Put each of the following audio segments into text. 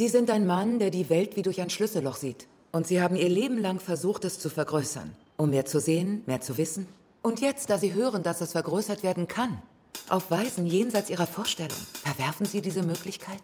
Sie sind ein Mann, der die Welt wie durch ein Schlüsselloch sieht. Und Sie haben Ihr Leben lang versucht, es zu vergrößern. Um mehr zu sehen, mehr zu wissen. Und jetzt, da Sie hören, dass es vergrößert werden kann, auf Weisen jenseits Ihrer Vorstellung, verwerfen Sie diese Möglichkeit?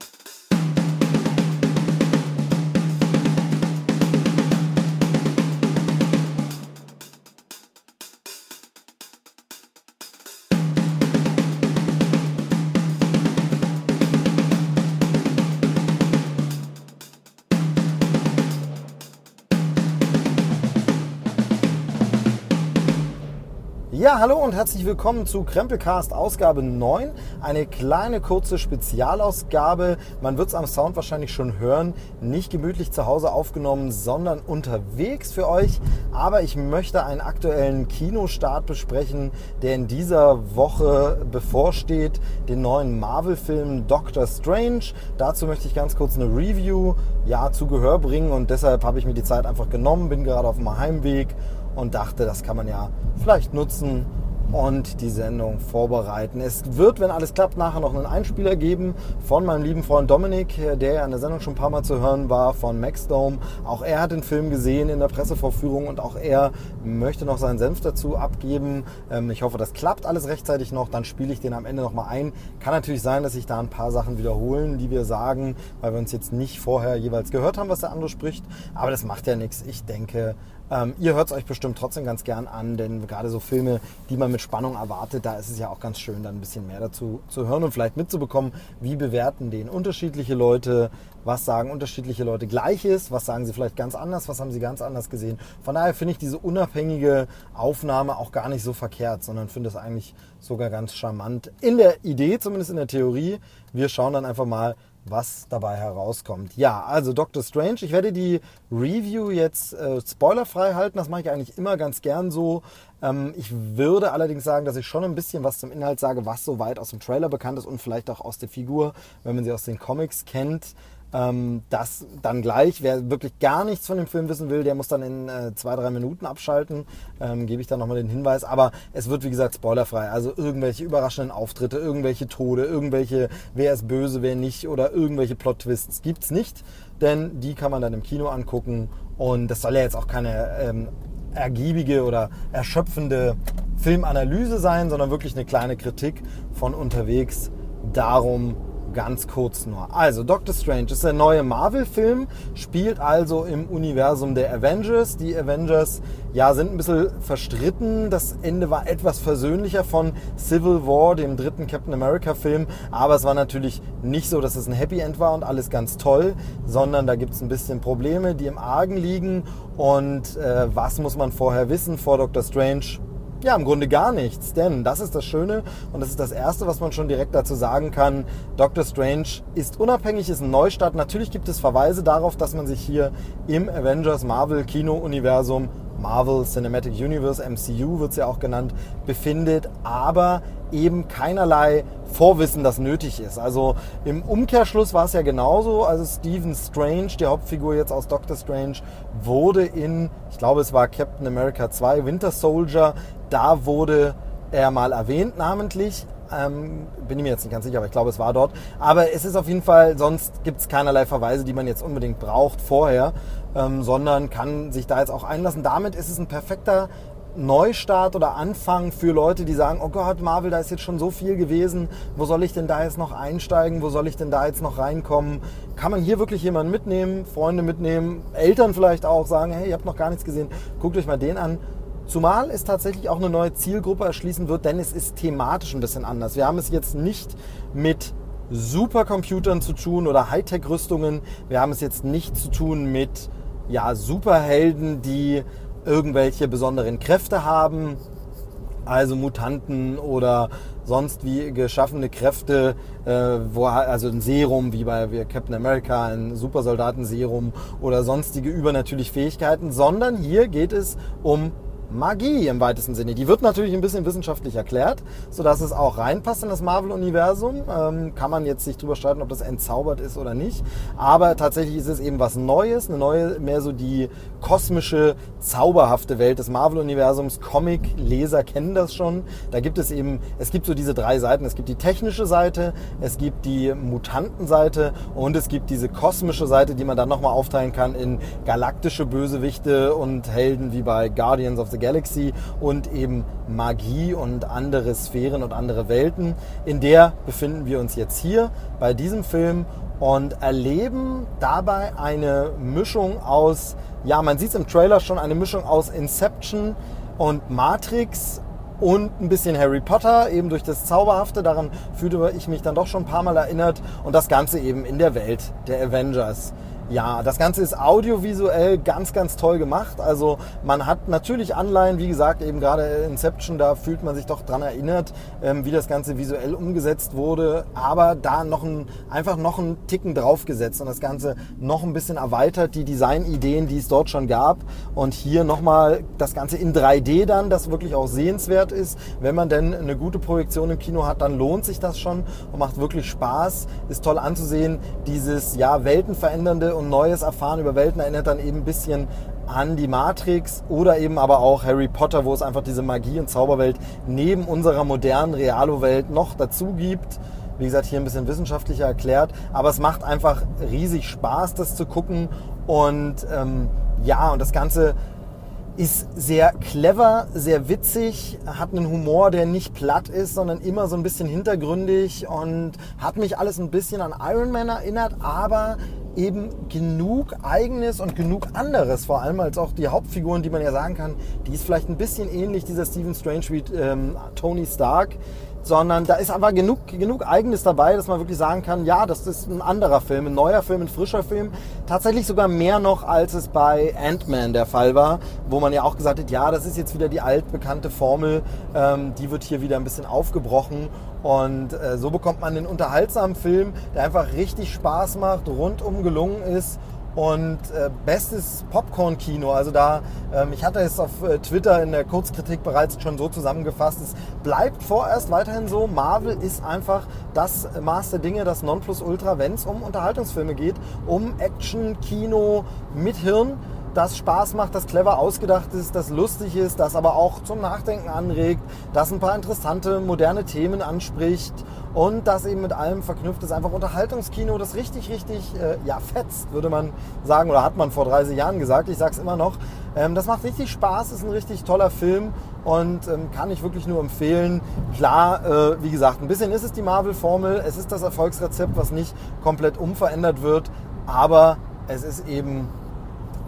Hallo und herzlich willkommen zu Krempelcast Ausgabe 9. Eine kleine kurze Spezialausgabe. Man wird es am Sound wahrscheinlich schon hören. Nicht gemütlich zu Hause aufgenommen, sondern unterwegs für euch. Aber ich möchte einen aktuellen Kinostart besprechen, der in dieser Woche bevorsteht. Den neuen Marvel-Film Doctor Strange. Dazu möchte ich ganz kurz eine Review ja, zu Gehör bringen und deshalb habe ich mir die Zeit einfach genommen, bin gerade auf dem Heimweg und dachte, das kann man ja vielleicht nutzen und die Sendung vorbereiten. Es wird, wenn alles klappt, nachher noch einen Einspieler geben von meinem lieben Freund Dominik, der ja in der Sendung schon ein paar Mal zu hören war, von Maxdome. Auch er hat den Film gesehen in der Pressevorführung und auch er möchte noch seinen Senf dazu abgeben. Ähm, ich hoffe, das klappt alles rechtzeitig noch. Dann spiele ich den am Ende nochmal ein. Kann natürlich sein, dass sich da ein paar Sachen wiederholen, die wir sagen, weil wir uns jetzt nicht vorher jeweils gehört haben, was der andere spricht. Aber das macht ja nichts. Ich denke, ähm, ihr hört es euch bestimmt trotzdem ganz gern an, denn gerade so Filme, die man mit Spannung erwartet, da ist es ja auch ganz schön, dann ein bisschen mehr dazu zu hören und vielleicht mitzubekommen, wie bewerten den unterschiedliche Leute, was sagen unterschiedliche Leute Gleiches, was sagen sie vielleicht ganz anders, was haben sie ganz anders gesehen. Von daher finde ich diese unabhängige Aufnahme auch gar nicht so verkehrt, sondern finde es eigentlich sogar ganz charmant. In der Idee, zumindest in der Theorie. Wir schauen dann einfach mal, was dabei herauskommt. Ja, also Doctor Strange. Ich werde die Review jetzt äh, spoilerfrei halten. Das mache ich eigentlich immer ganz gern so. Ähm, ich würde allerdings sagen, dass ich schon ein bisschen was zum Inhalt sage, was soweit aus dem Trailer bekannt ist und vielleicht auch aus der Figur, wenn man sie aus den Comics kennt. Ähm, das dann gleich, wer wirklich gar nichts von dem Film wissen will, der muss dann in äh, zwei, drei Minuten abschalten. Ähm, Gebe ich dann nochmal den Hinweis. Aber es wird, wie gesagt, spoilerfrei. Also irgendwelche überraschenden Auftritte, irgendwelche Tode, irgendwelche, wer ist böse, wer nicht oder irgendwelche Plot-Twists gibt es nicht. Denn die kann man dann im Kino angucken. Und das soll ja jetzt auch keine ähm, ergiebige oder erschöpfende Filmanalyse sein, sondern wirklich eine kleine Kritik von unterwegs. Darum ganz kurz nur. Also, Doctor Strange ist der neue Marvel-Film, spielt also im Universum der Avengers. Die Avengers, ja, sind ein bisschen verstritten. Das Ende war etwas versöhnlicher von Civil War, dem dritten Captain America-Film. Aber es war natürlich nicht so, dass es ein Happy End war und alles ganz toll, sondern da gibt es ein bisschen Probleme, die im Argen liegen. Und äh, was muss man vorher wissen vor Doctor Strange? Ja, im Grunde gar nichts, denn das ist das Schöne und das ist das Erste, was man schon direkt dazu sagen kann. Doctor Strange ist unabhängig, ist ein Neustart. Natürlich gibt es Verweise darauf, dass man sich hier im Avengers Marvel Kino Universum Marvel Cinematic Universe, MCU wird es ja auch genannt, befindet, aber eben keinerlei Vorwissen, das nötig ist. Also im Umkehrschluss war es ja genauso, also Stephen Strange, die Hauptfigur jetzt aus Doctor Strange, wurde in, ich glaube es war Captain America 2, Winter Soldier, da wurde er mal erwähnt namentlich, ähm, bin ich mir jetzt nicht ganz sicher, aber ich glaube, es war dort. Aber es ist auf jeden Fall, sonst gibt es keinerlei Verweise, die man jetzt unbedingt braucht vorher, ähm, sondern kann sich da jetzt auch einlassen. Damit ist es ein perfekter Neustart oder Anfang für Leute, die sagen, oh Gott, Marvel, da ist jetzt schon so viel gewesen, wo soll ich denn da jetzt noch einsteigen, wo soll ich denn da jetzt noch reinkommen? Kann man hier wirklich jemanden mitnehmen, Freunde mitnehmen, Eltern vielleicht auch sagen, hey, ihr habt noch gar nichts gesehen, guckt euch mal den an. Zumal es tatsächlich auch eine neue Zielgruppe erschließen wird, denn es ist thematisch ein bisschen anders. Wir haben es jetzt nicht mit Supercomputern zu tun oder Hightech-Rüstungen. Wir haben es jetzt nicht zu tun mit ja, Superhelden, die irgendwelche besonderen Kräfte haben, also Mutanten oder sonst wie geschaffene Kräfte, äh, wo also ein Serum wie bei Captain America, ein Supersoldatenserum oder sonstige übernatürliche Fähigkeiten, sondern hier geht es um Magie im weitesten Sinne. Die wird natürlich ein bisschen wissenschaftlich erklärt, sodass es auch reinpasst in das Marvel-Universum. Ähm, kann man jetzt sich drüber streiten, ob das entzaubert ist oder nicht. Aber tatsächlich ist es eben was Neues, eine neue, mehr so die kosmische, zauberhafte Welt des Marvel-Universums. Comic-Leser kennen das schon. Da gibt es eben, es gibt so diese drei Seiten. Es gibt die technische Seite, es gibt die Mutantenseite und es gibt diese kosmische Seite, die man dann nochmal aufteilen kann in galaktische Bösewichte und Helden wie bei Guardians of the Galaxy und eben Magie und andere Sphären und andere Welten. In der befinden wir uns jetzt hier bei diesem Film und erleben dabei eine Mischung aus, ja, man sieht es im Trailer schon, eine Mischung aus Inception und Matrix und ein bisschen Harry Potter, eben durch das Zauberhafte. Daran fühlte ich mich dann doch schon ein paar Mal erinnert. Und das Ganze eben in der Welt der Avengers. Ja, das Ganze ist audiovisuell ganz, ganz toll gemacht. Also man hat natürlich Anleihen, wie gesagt, eben gerade Inception, da fühlt man sich doch dran erinnert, ähm, wie das Ganze visuell umgesetzt wurde. Aber da noch ein, einfach noch einen Ticken draufgesetzt und das Ganze noch ein bisschen erweitert, die Designideen, die es dort schon gab. Und hier nochmal das Ganze in 3D dann, das wirklich auch sehenswert ist. Wenn man denn eine gute Projektion im Kino hat, dann lohnt sich das schon und macht wirklich Spaß. Ist toll anzusehen, dieses ja weltenverändernde und Neues erfahren über Welten erinnert dann eben ein bisschen an die Matrix oder eben aber auch Harry Potter, wo es einfach diese Magie- und Zauberwelt neben unserer modernen Realo-Welt noch dazu gibt. Wie gesagt, hier ein bisschen wissenschaftlicher erklärt, aber es macht einfach riesig Spaß, das zu gucken. Und ähm, ja, und das Ganze ist sehr clever, sehr witzig, hat einen Humor, der nicht platt ist, sondern immer so ein bisschen hintergründig und hat mich alles ein bisschen an Iron Man erinnert, aber eben genug eigenes und genug anderes, vor allem als auch die Hauptfiguren, die man ja sagen kann, die ist vielleicht ein bisschen ähnlich dieser Stephen Strange wie ähm, Tony Stark, sondern da ist aber genug, genug Eigenes dabei, dass man wirklich sagen kann, ja, das ist ein anderer Film, ein neuer Film, ein frischer Film. Tatsächlich sogar mehr noch, als es bei Ant-Man der Fall war, wo man ja auch gesagt hat, ja, das ist jetzt wieder die altbekannte Formel, ähm, die wird hier wieder ein bisschen aufgebrochen und äh, so bekommt man einen unterhaltsamen Film, der einfach richtig Spaß macht, rundum gelungen ist und äh, bestes Popcorn-Kino. Also da, ähm, ich hatte es auf äh, Twitter in der Kurzkritik bereits schon so zusammengefasst. Es bleibt vorerst weiterhin so. Marvel ist einfach das Maß der Dinge, das Nonplusultra, wenn es um Unterhaltungsfilme geht, um Action, Kino mit Hirn das Spaß macht, das clever ausgedacht ist, das lustig ist, das aber auch zum Nachdenken anregt, das ein paar interessante, moderne Themen anspricht und das eben mit allem verknüpft ist. Einfach Unterhaltungskino, das richtig, richtig äh, ja, fetzt, würde man sagen, oder hat man vor 30 Jahren gesagt. Ich sage es immer noch. Ähm, das macht richtig Spaß, ist ein richtig toller Film und ähm, kann ich wirklich nur empfehlen. Klar, äh, wie gesagt, ein bisschen ist es die Marvel-Formel, es ist das Erfolgsrezept, was nicht komplett umverändert wird, aber es ist eben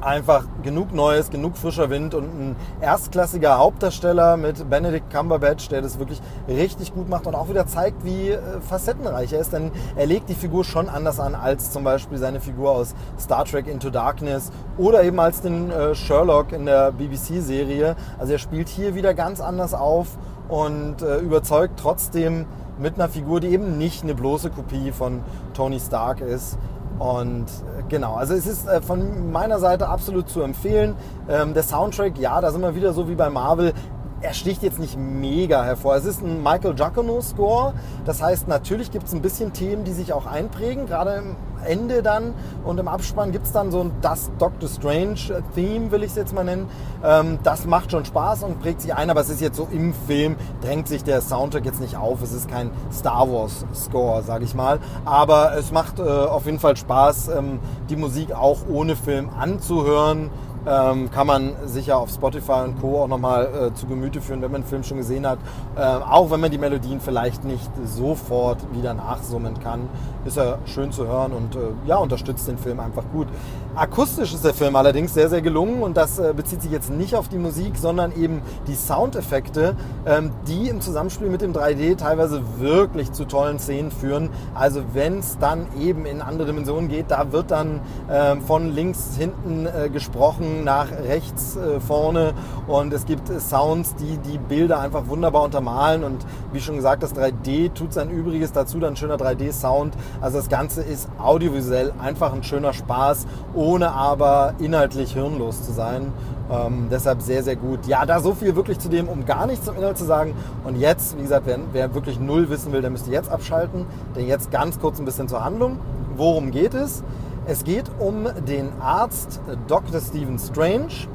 einfach genug Neues, genug frischer Wind und ein erstklassiger Hauptdarsteller mit Benedict Cumberbatch, der das wirklich richtig gut macht und auch wieder zeigt, wie äh, facettenreich er ist. Denn er legt die Figur schon anders an als zum Beispiel seine Figur aus Star Trek Into Darkness oder eben als den äh, Sherlock in der BBC-Serie. Also er spielt hier wieder ganz anders auf und äh, überzeugt trotzdem mit einer Figur, die eben nicht eine bloße Kopie von Tony Stark ist. Und äh, genau, also es ist äh, von meiner Seite absolut zu empfehlen. Ähm, der Soundtrack, ja, da sind wir wieder so wie bei Marvel er sticht jetzt nicht mega hervor. Es ist ein Michael Giacono-Score. Das heißt, natürlich gibt es ein bisschen Themen, die sich auch einprägen. Gerade im Ende dann und im Abspann gibt es dann so ein das Doctor Strange-Theme, will ich es jetzt mal nennen. Ähm, das macht schon Spaß und prägt sich ein, aber es ist jetzt so im Film, drängt sich der Soundtrack jetzt nicht auf. Es ist kein Star Wars-Score, sage ich mal. Aber es macht äh, auf jeden Fall Spaß, ähm, die Musik auch ohne Film anzuhören ähm, kann man sicher auf Spotify und Co. auch nochmal äh, zu Gemüte führen, wenn man den Film schon gesehen hat. Äh, auch wenn man die Melodien vielleicht nicht sofort wieder nachsummen kann, ist er schön zu hören und äh, ja, unterstützt den Film einfach gut. Akustisch ist der Film allerdings sehr, sehr gelungen und das äh, bezieht sich jetzt nicht auf die Musik, sondern eben die Soundeffekte, ähm, die im Zusammenspiel mit dem 3D teilweise wirklich zu tollen Szenen führen. Also wenn es dann eben in andere Dimensionen geht, da wird dann ähm, von links hinten äh, gesprochen nach rechts äh, vorne und es gibt äh, Sounds, die die Bilder einfach wunderbar untermalen und wie schon gesagt, das 3D tut sein Übriges, dazu dann schöner 3D-Sound. Also das Ganze ist audiovisuell einfach ein schöner Spaß, ohne aber inhaltlich hirnlos zu sein. Ähm, deshalb sehr, sehr gut. Ja, da so viel wirklich zu dem, um gar nichts zum Inhalt zu sagen. Und jetzt, wie gesagt, wer, wer wirklich null wissen will, der müsste jetzt abschalten. Denn jetzt ganz kurz ein bisschen zur Handlung. Worum geht es? Es geht um den Arzt Dr. Stephen Strange.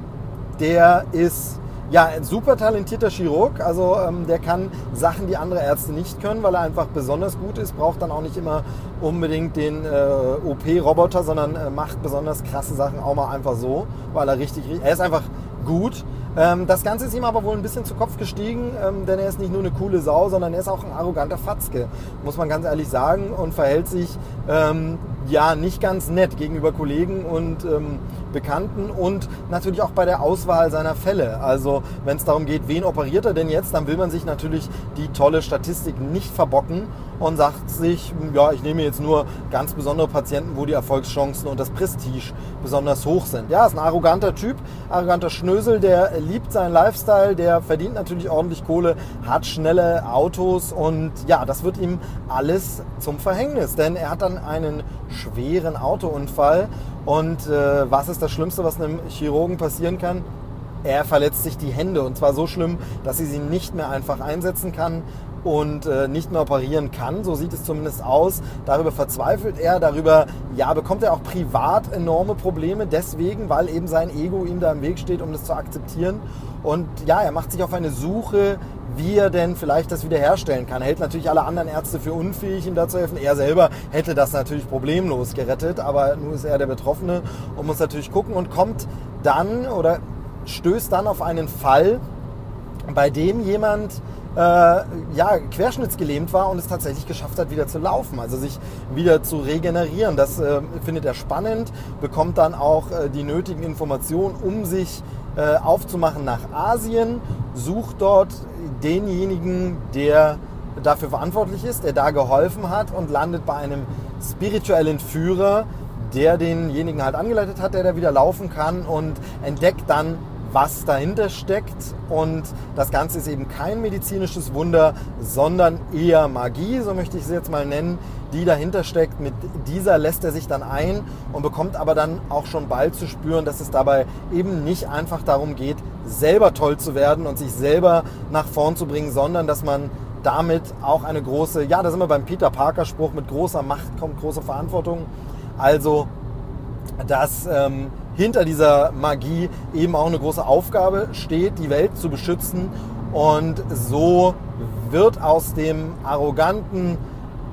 Der ist ja, ein super talentierter Chirurg. Also ähm, der kann Sachen, die andere Ärzte nicht können, weil er einfach besonders gut ist. Braucht dann auch nicht immer unbedingt den äh, OP-Roboter, sondern äh, macht besonders krasse Sachen auch mal einfach so, weil er richtig, er ist einfach gut. Ähm, das Ganze ist ihm aber wohl ein bisschen zu Kopf gestiegen, ähm, denn er ist nicht nur eine coole Sau, sondern er ist auch ein arroganter Fatzke, muss man ganz ehrlich sagen, und verhält sich ähm, ja nicht ganz nett gegenüber Kollegen und ähm, Bekannten und natürlich auch bei der Auswahl seiner Fälle. Also wenn es darum geht, wen operiert er denn jetzt, dann will man sich natürlich die tolle Statistik nicht verbocken und sagt sich, ja, ich nehme jetzt nur ganz besondere Patienten, wo die Erfolgschancen und das Prestige besonders hoch sind. Ja, ist ein arroganter Typ, arroganter Schnösel, der liebt seinen Lifestyle, der verdient natürlich ordentlich Kohle, hat schnelle Autos und ja, das wird ihm alles zum Verhängnis, denn er hat dann einen schweren Autounfall und äh, was ist das Schlimmste, was einem Chirurgen passieren kann? Er verletzt sich die Hände und zwar so schlimm, dass sie sie nicht mehr einfach einsetzen kann und äh, nicht mehr operieren kann. So sieht es zumindest aus. Darüber verzweifelt er, darüber ja, bekommt er auch privat enorme Probleme, deswegen, weil eben sein Ego ihm da im Weg steht, um das zu akzeptieren. Und ja, er macht sich auf eine Suche, wie er denn vielleicht das wiederherstellen kann. Er hält natürlich alle anderen Ärzte für unfähig, ihm da zu helfen. Er selber hätte das natürlich problemlos gerettet, aber nun ist er der Betroffene und muss natürlich gucken und kommt dann oder stößt dann auf einen Fall, bei dem jemand äh, ja, querschnittsgelähmt war und es tatsächlich geschafft hat, wieder zu laufen, also sich wieder zu regenerieren. Das äh, findet er spannend, bekommt dann auch äh, die nötigen Informationen, um sich äh, aufzumachen nach Asien, sucht dort denjenigen, der dafür verantwortlich ist, der da geholfen hat und landet bei einem spirituellen Führer, der denjenigen halt angeleitet hat, der da wieder laufen kann und entdeckt dann was dahinter steckt. Und das Ganze ist eben kein medizinisches Wunder, sondern eher Magie, so möchte ich es jetzt mal nennen, die dahinter steckt. Mit dieser lässt er sich dann ein und bekommt aber dann auch schon bald zu spüren, dass es dabei eben nicht einfach darum geht, selber toll zu werden und sich selber nach vorn zu bringen, sondern dass man damit auch eine große, ja, da sind wir beim Peter Parker Spruch, mit großer Macht kommt große Verantwortung. Also, dass ähm, hinter dieser Magie eben auch eine große Aufgabe steht, die Welt zu beschützen. Und so wird aus dem arroganten,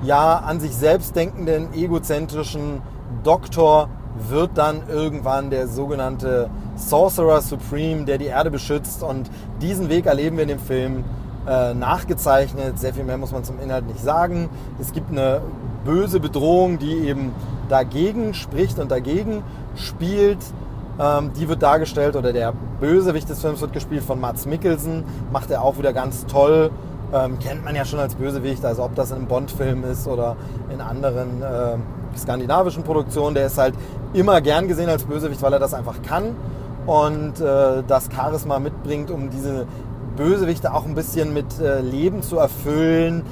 ja, an sich selbst denkenden, egozentrischen Doktor wird dann irgendwann der sogenannte Sorcerer Supreme, der die Erde beschützt. Und diesen Weg erleben wir in dem Film äh, nachgezeichnet. Sehr viel mehr muss man zum Inhalt nicht sagen. Es gibt eine böse Bedrohung, die eben dagegen spricht und dagegen spielt. Ähm, die wird dargestellt, oder der Bösewicht des Films wird gespielt von Mats Mikkelsen. Macht er auch wieder ganz toll. Ähm, kennt man ja schon als Bösewicht, also ob das in einem Bond-Film ist oder in anderen äh, skandinavischen Produktionen. Der ist halt immer gern gesehen als Bösewicht, weil er das einfach kann und äh, das Charisma mitbringt, um diese Bösewichte auch ein bisschen mit äh, Leben zu erfüllen,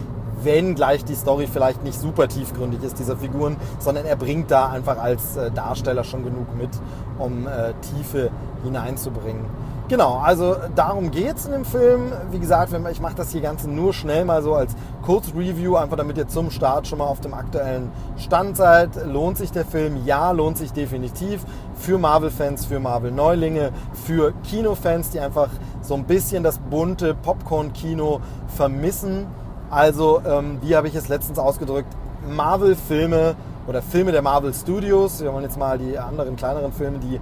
wenn gleich die Story vielleicht nicht super tiefgründig ist, dieser Figuren, sondern er bringt da einfach als äh, Darsteller schon genug mit, um äh, Tiefe hineinzubringen. Genau, also darum geht es in dem Film. Wie gesagt, ich mache das hier Ganze nur schnell mal so als Kurzreview, einfach damit ihr zum Start schon mal auf dem aktuellen Stand seid. Lohnt sich der Film? Ja, lohnt sich definitiv. Für Marvel-Fans, für Marvel-Neulinge, für Kinofans, die einfach so ein bisschen das bunte Popcorn-Kino vermissen also, ähm, wie habe ich es letztens ausgedrückt? Marvel-Filme oder Filme der Marvel Studios. Wir wollen jetzt mal die anderen kleineren Filme, die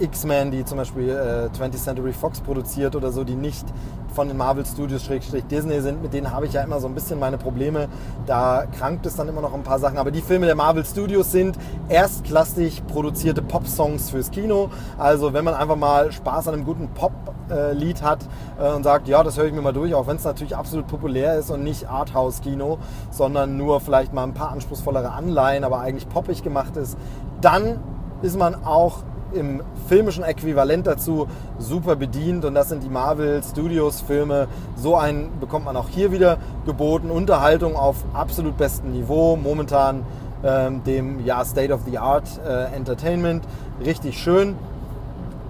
X-Men, die zum Beispiel äh, 20th Century Fox produziert oder so, die nicht von den Marvel Studios Disney sind, mit denen habe ich ja immer so ein bisschen meine Probleme. Da krankt es dann immer noch ein paar Sachen. Aber die Filme der Marvel Studios sind erstklassig produzierte Pop-Songs fürs Kino. Also wenn man einfach mal Spaß an einem guten Pop-Lied hat äh, und sagt, ja, das höre ich mir mal durch, auch wenn es natürlich absolut populär ist und nicht Arthouse-Kino, sondern nur vielleicht mal ein paar anspruchsvollere Anleihen, aber eigentlich poppig gemacht ist, dann ist man auch im filmischen Äquivalent dazu super bedient und das sind die Marvel Studios Filme. So einen bekommt man auch hier wieder geboten. Unterhaltung auf absolut bestem Niveau. Momentan ähm, dem ja, State of the Art äh, Entertainment. Richtig schön.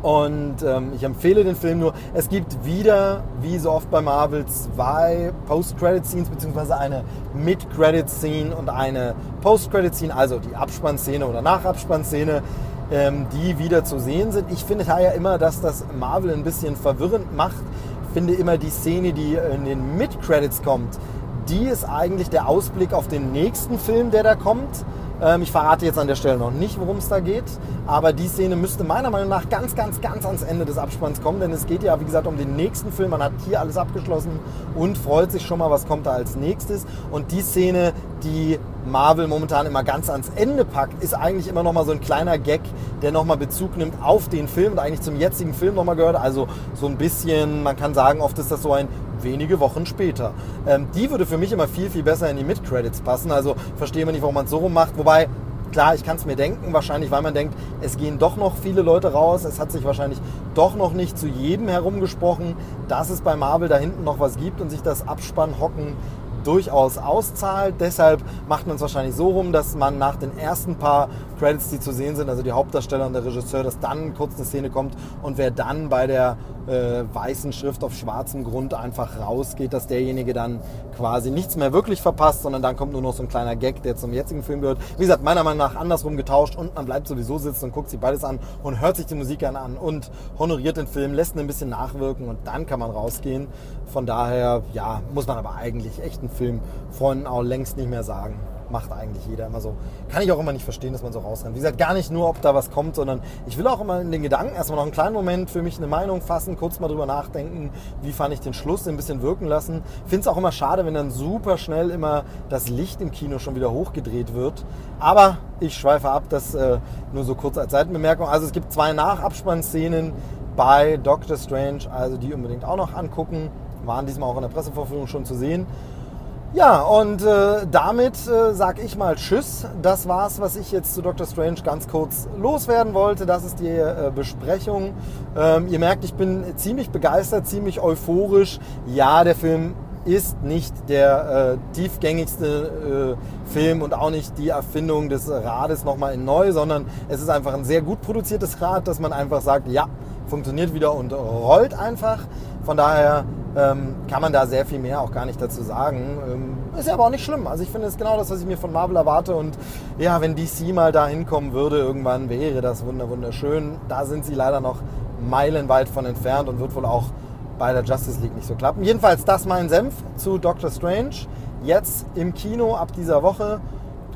Und ähm, ich empfehle den Film nur. Es gibt wieder, wie so oft bei Marvel, zwei Post-Credit-Scenes, beziehungsweise eine Mid-Credit-Scene und eine Post-Credit-Scene, also die Abspannszene oder Nachabspannszene, ähm, die wieder zu sehen sind. Ich finde ja immer, dass das Marvel ein bisschen verwirrend macht. Ich finde immer die Szene, die in den Mid-Credits kommt, die ist eigentlich der Ausblick auf den nächsten Film, der da kommt. Ähm, ich verrate jetzt an der Stelle noch nicht, worum es da geht, aber die Szene müsste meiner Meinung nach ganz, ganz, ganz ans Ende des Abspanns kommen, denn es geht ja, wie gesagt, um den nächsten Film. Man hat hier alles abgeschlossen und freut sich schon mal, was kommt da als nächstes. Und die Szene, die Marvel momentan immer ganz ans Ende packt, ist eigentlich immer noch mal so ein kleiner Gag, der noch mal Bezug nimmt auf den Film und eigentlich zum jetzigen Film noch mal gehört. Also so ein bisschen, man kann sagen, oft ist das so ein wenige Wochen später. Ähm, die würde für mich immer viel, viel besser in die Mid-Credits passen. Also verstehe man nicht, warum man es so rum macht. Wobei, klar, ich kann es mir denken, wahrscheinlich, weil man denkt, es gehen doch noch viele Leute raus. Es hat sich wahrscheinlich doch noch nicht zu jedem herumgesprochen, dass es bei Marvel da hinten noch was gibt und sich das Abspannhocken durchaus auszahlt. Deshalb macht man es wahrscheinlich so rum, dass man nach den ersten paar Credits, die zu sehen sind, also die Hauptdarsteller und der Regisseur, dass dann kurz eine Szene kommt und wer dann bei der äh, weißen Schrift auf schwarzem Grund einfach rausgeht, dass derjenige dann quasi nichts mehr wirklich verpasst, sondern dann kommt nur noch so ein kleiner Gag, der zum jetzigen Film gehört. Wie gesagt, meiner Meinung nach andersrum getauscht und man bleibt sowieso sitzen und guckt sich beides an und hört sich die Musik gerne an und honoriert den Film, lässt ihn ein bisschen nachwirken und dann kann man rausgehen. Von daher, ja, muss man aber eigentlich echt einen Film von auch längst nicht mehr sagen macht eigentlich jeder immer so. Kann ich auch immer nicht verstehen, dass man so rausrennt. Wie gesagt, gar nicht nur, ob da was kommt, sondern ich will auch immer in den Gedanken erstmal noch einen kleinen Moment für mich eine Meinung fassen, kurz mal drüber nachdenken, wie fand ich den Schluss, ein bisschen wirken lassen. Finde es auch immer schade, wenn dann super schnell immer das Licht im Kino schon wieder hochgedreht wird. Aber ich schweife ab, das äh, nur so kurz als Seitenbemerkung. Also es gibt zwei Nachabspannszenen bei Doctor Strange, also die unbedingt auch noch angucken. Waren diesmal auch in der Pressevorführung schon zu sehen. Ja, und äh, damit äh, sage ich mal Tschüss. Das war's, was ich jetzt zu Dr. Strange ganz kurz loswerden wollte. Das ist die äh, Besprechung. Ähm, ihr merkt, ich bin ziemlich begeistert, ziemlich euphorisch. Ja, der Film ist nicht der äh, tiefgängigste äh, Film und auch nicht die Erfindung des Rades nochmal in neu, sondern es ist einfach ein sehr gut produziertes Rad, dass man einfach sagt, ja, funktioniert wieder und rollt einfach. Von daher ähm, kann man da sehr viel mehr auch gar nicht dazu sagen. Ähm, ist ja aber auch nicht schlimm. Also ich finde, es genau das, was ich mir von Marvel erwarte. Und ja, wenn DC mal da hinkommen würde, irgendwann wäre das wunderschön. Da sind sie leider noch meilenweit von entfernt und wird wohl auch bei der Justice League nicht so klappen. Jedenfalls das mein Senf zu Doctor Strange. Jetzt im Kino ab dieser Woche.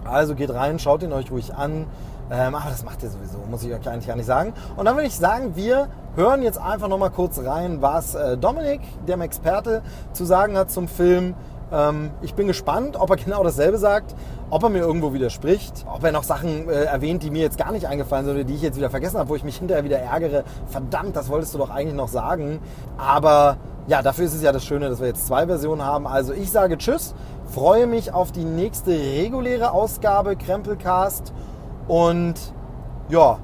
Also geht rein, schaut ihn euch ruhig an. Ähm, aber das macht ihr sowieso, muss ich euch eigentlich gar nicht sagen. Und dann würde ich sagen, wir hören jetzt einfach nochmal kurz rein, was äh, Dominik, dem Experte, zu sagen hat zum Film. Ähm, ich bin gespannt, ob er genau dasselbe sagt, ob er mir irgendwo widerspricht, ob er noch Sachen äh, erwähnt, die mir jetzt gar nicht eingefallen sind oder die ich jetzt wieder vergessen habe, wo ich mich hinterher wieder ärgere. Verdammt, das wolltest du doch eigentlich noch sagen. Aber ja, dafür ist es ja das Schöne, dass wir jetzt zwei Versionen haben. Also ich sage Tschüss, freue mich auf die nächste reguläre Ausgabe Krempelcast und ja,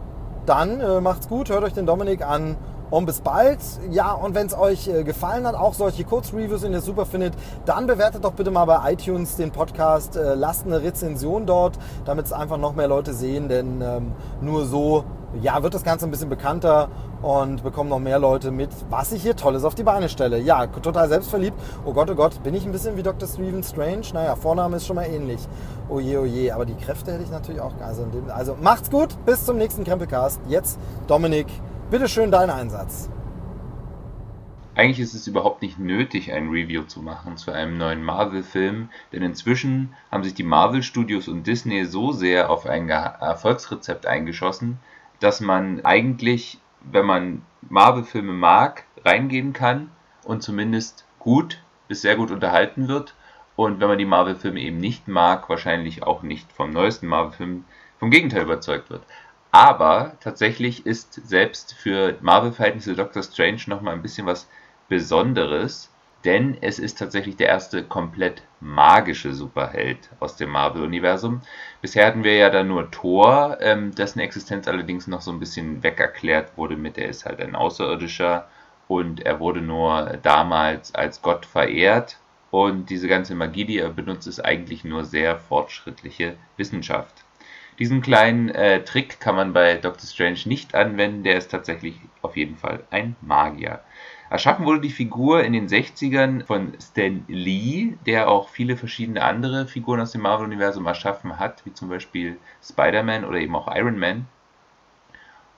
dann äh, macht's gut, hört euch den Dominik an und bis bald. Ja, und wenn es euch äh, gefallen hat, auch solche Kurzreviews, wenn ihr super findet, dann bewertet doch bitte mal bei iTunes den Podcast, äh, lasst eine Rezension dort, damit es einfach noch mehr Leute sehen, denn ähm, nur so ja, wird das Ganze ein bisschen bekannter und bekommen noch mehr Leute mit, was ich hier Tolles auf die Beine stelle. Ja, total selbstverliebt. Oh Gott, oh Gott, bin ich ein bisschen wie Dr. Stephen Strange? Naja, Vorname ist schon mal ähnlich. Oh je, oh je, aber die Kräfte hätte ich natürlich auch. Also, also macht's gut, bis zum nächsten Krempelcast. Jetzt, Dominik, bitteschön dein Einsatz. Eigentlich ist es überhaupt nicht nötig, ein Review zu machen zu einem neuen Marvel-Film, denn inzwischen haben sich die Marvel-Studios und Disney so sehr auf ein Erfolgsrezept eingeschossen, dass man eigentlich, wenn man Marvel-Filme mag, reingehen kann und zumindest gut bis sehr gut unterhalten wird. Und wenn man die Marvel-Filme eben nicht mag, wahrscheinlich auch nicht vom neuesten Marvel-Film, vom Gegenteil überzeugt wird. Aber tatsächlich ist selbst für Marvel-Verhältnisse Doctor Strange nochmal ein bisschen was Besonderes, denn es ist tatsächlich der erste komplett magische Superheld aus dem Marvel-Universum. Bisher hatten wir ja dann nur Thor, ähm, dessen Existenz allerdings noch so ein bisschen wegerklärt wurde mit, er ist halt ein Außerirdischer und er wurde nur damals als Gott verehrt. Und diese ganze Magie, die er benutzt, ist eigentlich nur sehr fortschrittliche Wissenschaft. Diesen kleinen äh, Trick kann man bei Doctor Strange nicht anwenden, der ist tatsächlich auf jeden Fall ein Magier. Erschaffen wurde die Figur in den 60ern von Stan Lee, der auch viele verschiedene andere Figuren aus dem Marvel-Universum erschaffen hat, wie zum Beispiel Spider-Man oder eben auch Iron Man.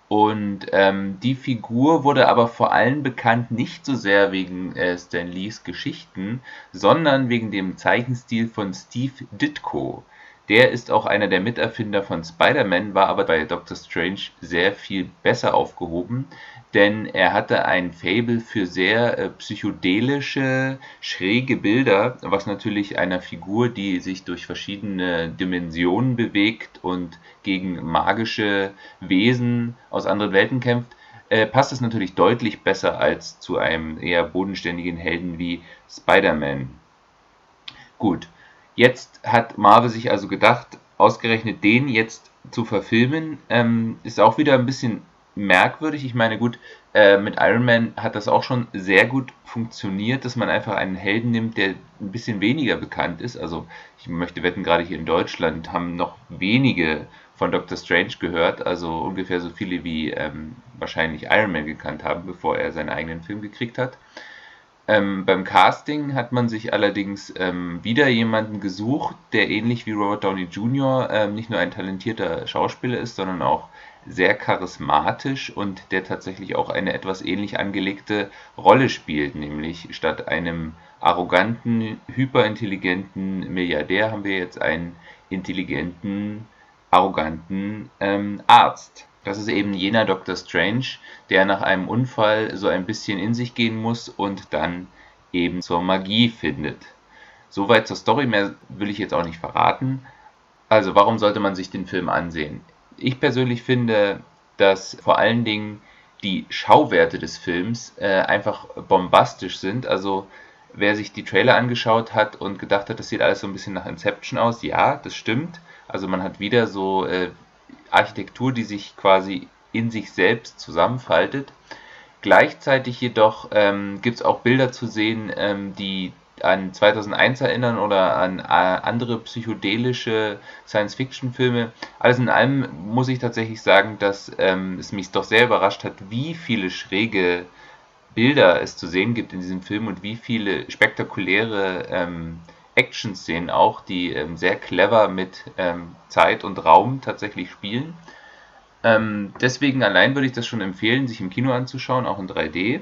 Und ähm, die Figur wurde aber vor allem bekannt nicht so sehr wegen äh, Stan Lees Geschichten, sondern wegen dem Zeichenstil von Steve Ditko. Der ist auch einer der Miterfinder von Spider-Man, war aber bei Doctor Strange sehr viel besser aufgehoben, denn er hatte ein Fable für sehr äh, psychedelische, schräge Bilder, was natürlich einer Figur, die sich durch verschiedene Dimensionen bewegt und gegen magische Wesen aus anderen Welten kämpft, äh, passt es natürlich deutlich besser als zu einem eher bodenständigen Helden wie Spider-Man. Gut, jetzt hat Marvel sich also gedacht, ausgerechnet den jetzt zu verfilmen, ähm, ist auch wieder ein bisschen merkwürdig. Ich meine, gut, äh, mit Iron Man hat das auch schon sehr gut funktioniert, dass man einfach einen Helden nimmt, der ein bisschen weniger bekannt ist. Also ich möchte wetten, gerade hier in Deutschland haben noch wenige von Doctor Strange gehört, also ungefähr so viele wie ähm, wahrscheinlich Iron Man gekannt haben, bevor er seinen eigenen Film gekriegt hat. Ähm, beim Casting hat man sich allerdings ähm, wieder jemanden gesucht, der ähnlich wie Robert Downey Jr. Ähm, nicht nur ein talentierter Schauspieler ist, sondern auch sehr charismatisch und der tatsächlich auch eine etwas ähnlich angelegte Rolle spielt, nämlich statt einem arroganten, hyperintelligenten Milliardär haben wir jetzt einen intelligenten, arroganten ähm, Arzt. Das ist eben jener Dr. Strange, der nach einem Unfall so ein bisschen in sich gehen muss und dann eben zur Magie findet. Soweit zur Story, mehr will ich jetzt auch nicht verraten. Also, warum sollte man sich den Film ansehen? Ich persönlich finde, dass vor allen Dingen die Schauwerte des Films äh, einfach bombastisch sind. Also wer sich die Trailer angeschaut hat und gedacht hat, das sieht alles so ein bisschen nach Inception aus, ja, das stimmt. Also man hat wieder so äh, Architektur, die sich quasi in sich selbst zusammenfaltet. Gleichzeitig jedoch ähm, gibt es auch Bilder zu sehen, ähm, die an 2001 erinnern oder an äh, andere psychedelische Science-Fiction-Filme. Alles in allem muss ich tatsächlich sagen, dass ähm, es mich doch sehr überrascht hat, wie viele schräge Bilder es zu sehen gibt in diesem Film und wie viele spektakuläre ähm, Action-Szenen auch, die ähm, sehr clever mit ähm, Zeit und Raum tatsächlich spielen. Ähm, deswegen allein würde ich das schon empfehlen, sich im Kino anzuschauen, auch in 3D.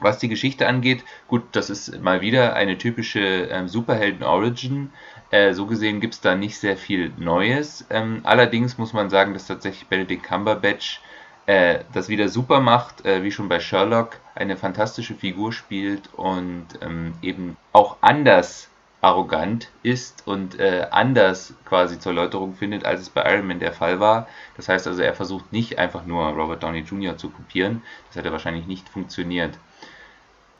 Was die Geschichte angeht, gut, das ist mal wieder eine typische ähm, Superhelden-Origin. Äh, so gesehen gibt es da nicht sehr viel Neues. Ähm, allerdings muss man sagen, dass tatsächlich Benedict Cumberbatch äh, das wieder super macht, äh, wie schon bei Sherlock, eine fantastische Figur spielt und ähm, eben auch anders arrogant ist und äh, anders quasi zur Erläuterung findet, als es bei Iron Man der Fall war. Das heißt also, er versucht nicht einfach nur Robert Downey Jr. zu kopieren. Das hätte wahrscheinlich nicht funktioniert.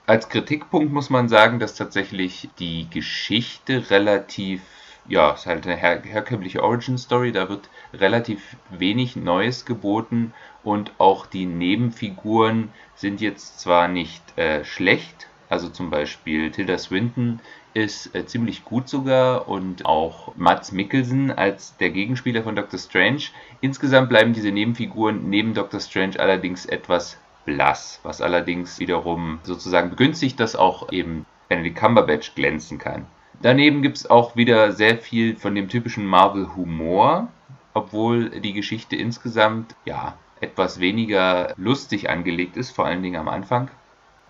Als Kritikpunkt muss man sagen, dass tatsächlich die Geschichte relativ, ja, es ist halt eine her herkömmliche Origin-Story, da wird relativ wenig Neues geboten und auch die Nebenfiguren sind jetzt zwar nicht äh, schlecht, also zum Beispiel Tilda Swinton ist äh, ziemlich gut sogar und auch Mats Mikkelsen als der Gegenspieler von Doctor Strange. Insgesamt bleiben diese Nebenfiguren neben Doctor Strange allerdings etwas blass, was allerdings wiederum sozusagen begünstigt, dass auch eben Benedict Cumberbatch glänzen kann. Daneben gibt es auch wieder sehr viel von dem typischen Marvel-Humor, obwohl die Geschichte insgesamt ja etwas weniger lustig angelegt ist, vor allen Dingen am Anfang.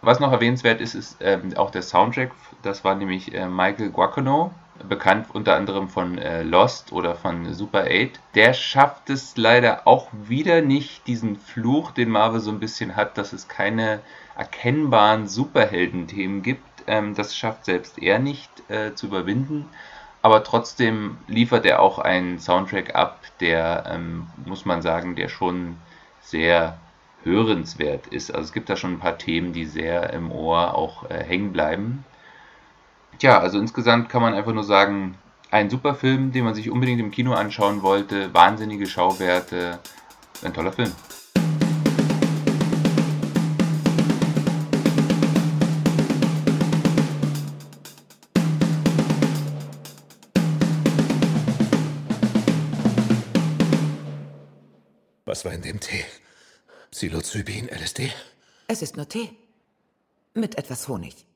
Was noch erwähnenswert ist, ist ähm, auch der Soundtrack. Das war nämlich äh, Michael Guacono, bekannt unter anderem von äh, Lost oder von Super 8. Der schafft es leider auch wieder nicht, diesen Fluch, den Marvel so ein bisschen hat, dass es keine erkennbaren Superhelden-Themen gibt. Ähm, das schafft selbst er nicht äh, zu überwinden. Aber trotzdem liefert er auch einen Soundtrack ab, der, ähm, muss man sagen, der schon sehr hörenswert ist. Also es gibt da schon ein paar Themen, die sehr im Ohr auch äh, hängen bleiben. Tja, also insgesamt kann man einfach nur sagen, ein super Film, den man sich unbedingt im Kino anschauen wollte, wahnsinnige Schauwerte, ein toller Film. Was war in dem Tee? Psilocybin, LSD? Es ist nur Tee. Mit etwas Honig.